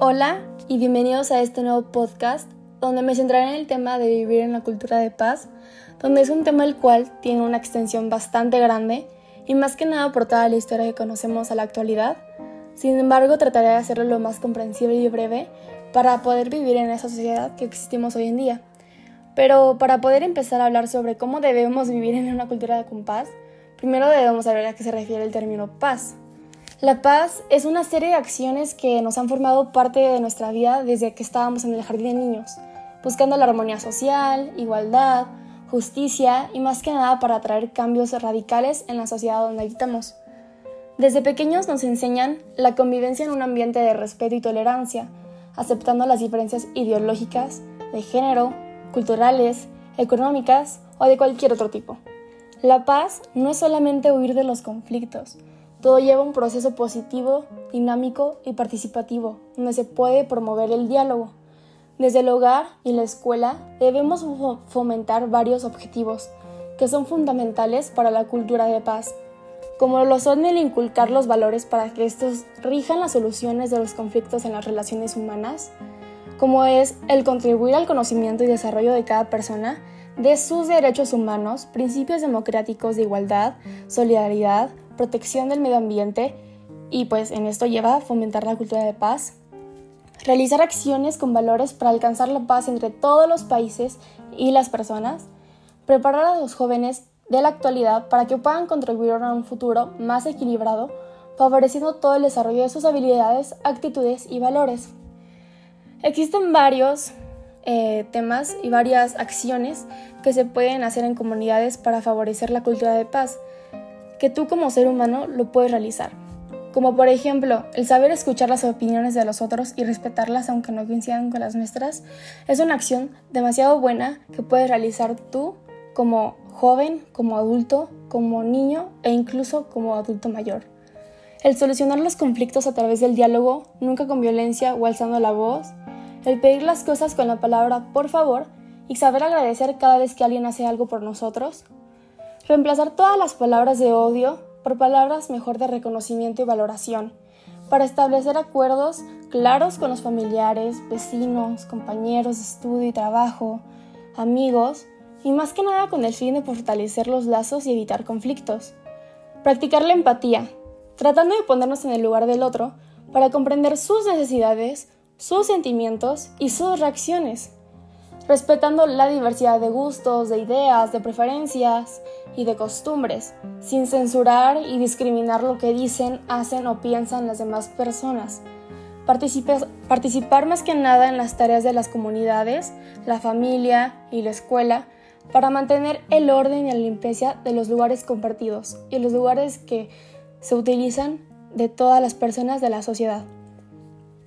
Hola y bienvenidos a este nuevo podcast donde me centraré en el tema de vivir en la cultura de paz, donde es un tema el cual tiene una extensión bastante grande y más que nada por toda la historia que conocemos a la actualidad. Sin embargo, trataré de hacerlo lo más comprensible y breve para poder vivir en esa sociedad que existimos hoy en día. Pero para poder empezar a hablar sobre cómo debemos vivir en una cultura de paz, primero debemos saber a qué se refiere el término paz. La paz es una serie de acciones que nos han formado parte de nuestra vida desde que estábamos en el jardín de niños, buscando la armonía social, igualdad, justicia y más que nada para traer cambios radicales en la sociedad donde habitamos. Desde pequeños nos enseñan la convivencia en un ambiente de respeto y tolerancia, aceptando las diferencias ideológicas, de género, culturales, económicas o de cualquier otro tipo. La paz no es solamente huir de los conflictos, todo lleva un proceso positivo, dinámico y participativo, donde se puede promover el diálogo. Desde el hogar y la escuela debemos fomentar varios objetivos que son fundamentales para la cultura de paz, como lo son el inculcar los valores para que estos rijan las soluciones de los conflictos en las relaciones humanas, como es el contribuir al conocimiento y desarrollo de cada persona de sus derechos humanos, principios democráticos de igualdad, solidaridad, protección del medio ambiente y pues en esto lleva a fomentar la cultura de paz, realizar acciones con valores para alcanzar la paz entre todos los países y las personas, preparar a los jóvenes de la actualidad para que puedan contribuir a un futuro más equilibrado, favoreciendo todo el desarrollo de sus habilidades, actitudes y valores. Existen varios eh, temas y varias acciones que se pueden hacer en comunidades para favorecer la cultura de paz que tú como ser humano lo puedes realizar. Como por ejemplo, el saber escuchar las opiniones de los otros y respetarlas aunque no coincidan con las nuestras, es una acción demasiado buena que puedes realizar tú como joven, como adulto, como niño e incluso como adulto mayor. El solucionar los conflictos a través del diálogo, nunca con violencia o alzando la voz, el pedir las cosas con la palabra por favor y saber agradecer cada vez que alguien hace algo por nosotros, Reemplazar todas las palabras de odio por palabras mejor de reconocimiento y valoración, para establecer acuerdos claros con los familiares, vecinos, compañeros de estudio y trabajo, amigos, y más que nada con el fin de fortalecer los lazos y evitar conflictos. Practicar la empatía, tratando de ponernos en el lugar del otro para comprender sus necesidades, sus sentimientos y sus reacciones respetando la diversidad de gustos, de ideas, de preferencias y de costumbres, sin censurar y discriminar lo que dicen, hacen o piensan las demás personas. participar más que nada en las tareas de las comunidades, la familia y la escuela para mantener el orden y la limpieza de los lugares compartidos y los lugares que se utilizan de todas las personas de la sociedad.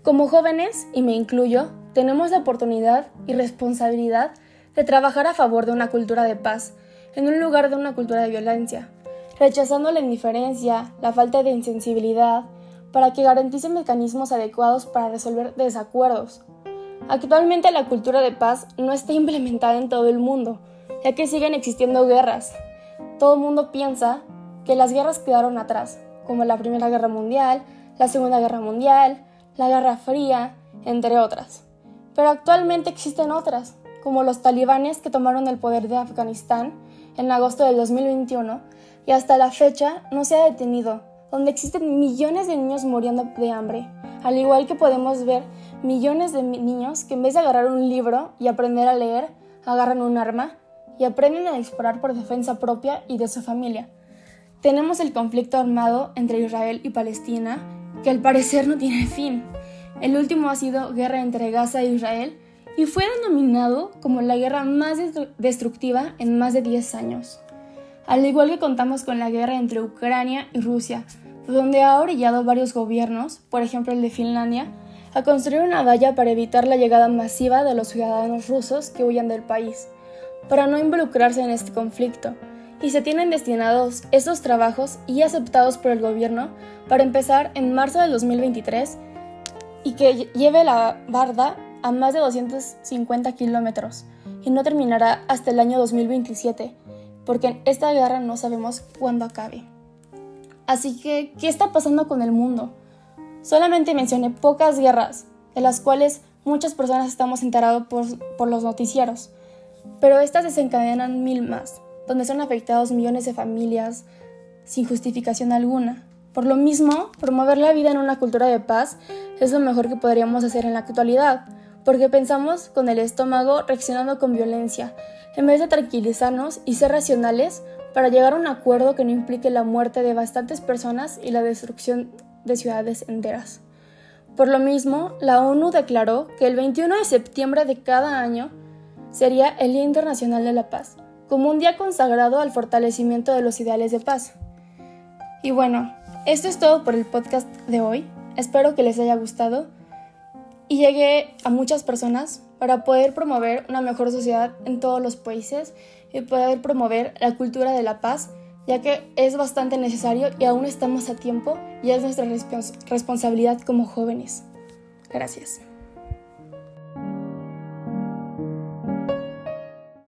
Como jóvenes, y me incluyo, tenemos la oportunidad y responsabilidad de trabajar a favor de una cultura de paz, en un lugar de una cultura de violencia, rechazando la indiferencia, la falta de insensibilidad, para que garantice mecanismos adecuados para resolver desacuerdos. Actualmente la cultura de paz no está implementada en todo el mundo, ya que siguen existiendo guerras. Todo el mundo piensa que las guerras quedaron atrás, como la Primera Guerra Mundial, la Segunda Guerra Mundial, la Guerra Fría, entre otras. Pero actualmente existen otras, como los talibanes que tomaron el poder de Afganistán en agosto del 2021 y hasta la fecha no se ha detenido, donde existen millones de niños muriendo de hambre, al igual que podemos ver millones de niños que en vez de agarrar un libro y aprender a leer, agarran un arma y aprenden a disparar por defensa propia y de su familia. Tenemos el conflicto armado entre Israel y Palestina, que al parecer no tiene fin. El último ha sido Guerra entre Gaza e Israel y fue denominado como la guerra más destructiva en más de 10 años. Al igual que contamos con la guerra entre Ucrania y Rusia, donde ha orillado varios gobiernos, por ejemplo el de Finlandia, a construir una valla para evitar la llegada masiva de los ciudadanos rusos que huyan del país, para no involucrarse en este conflicto, y se tienen destinados estos trabajos y aceptados por el gobierno para empezar en marzo del 2023 y que lleve la barda a más de 250 kilómetros y no terminará hasta el año 2027, porque en esta guerra no sabemos cuándo acabe. Así que, ¿qué está pasando con el mundo? Solamente mencioné pocas guerras, de las cuales muchas personas estamos enterados por, por los noticieros, pero estas desencadenan mil más, donde son afectados millones de familias sin justificación alguna. Por lo mismo, promover la vida en una cultura de paz es lo mejor que podríamos hacer en la actualidad, porque pensamos con el estómago reaccionando con violencia, en vez de tranquilizarnos y ser racionales para llegar a un acuerdo que no implique la muerte de bastantes personas y la destrucción de ciudades enteras. Por lo mismo, la ONU declaró que el 21 de septiembre de cada año sería el Día Internacional de la Paz, como un día consagrado al fortalecimiento de los ideales de paz. Y bueno, esto es todo por el podcast de hoy. Espero que les haya gustado y llegue a muchas personas para poder promover una mejor sociedad en todos los países y poder promover la cultura de la paz, ya que es bastante necesario y aún estamos a tiempo y es nuestra responsabilidad como jóvenes. Gracias.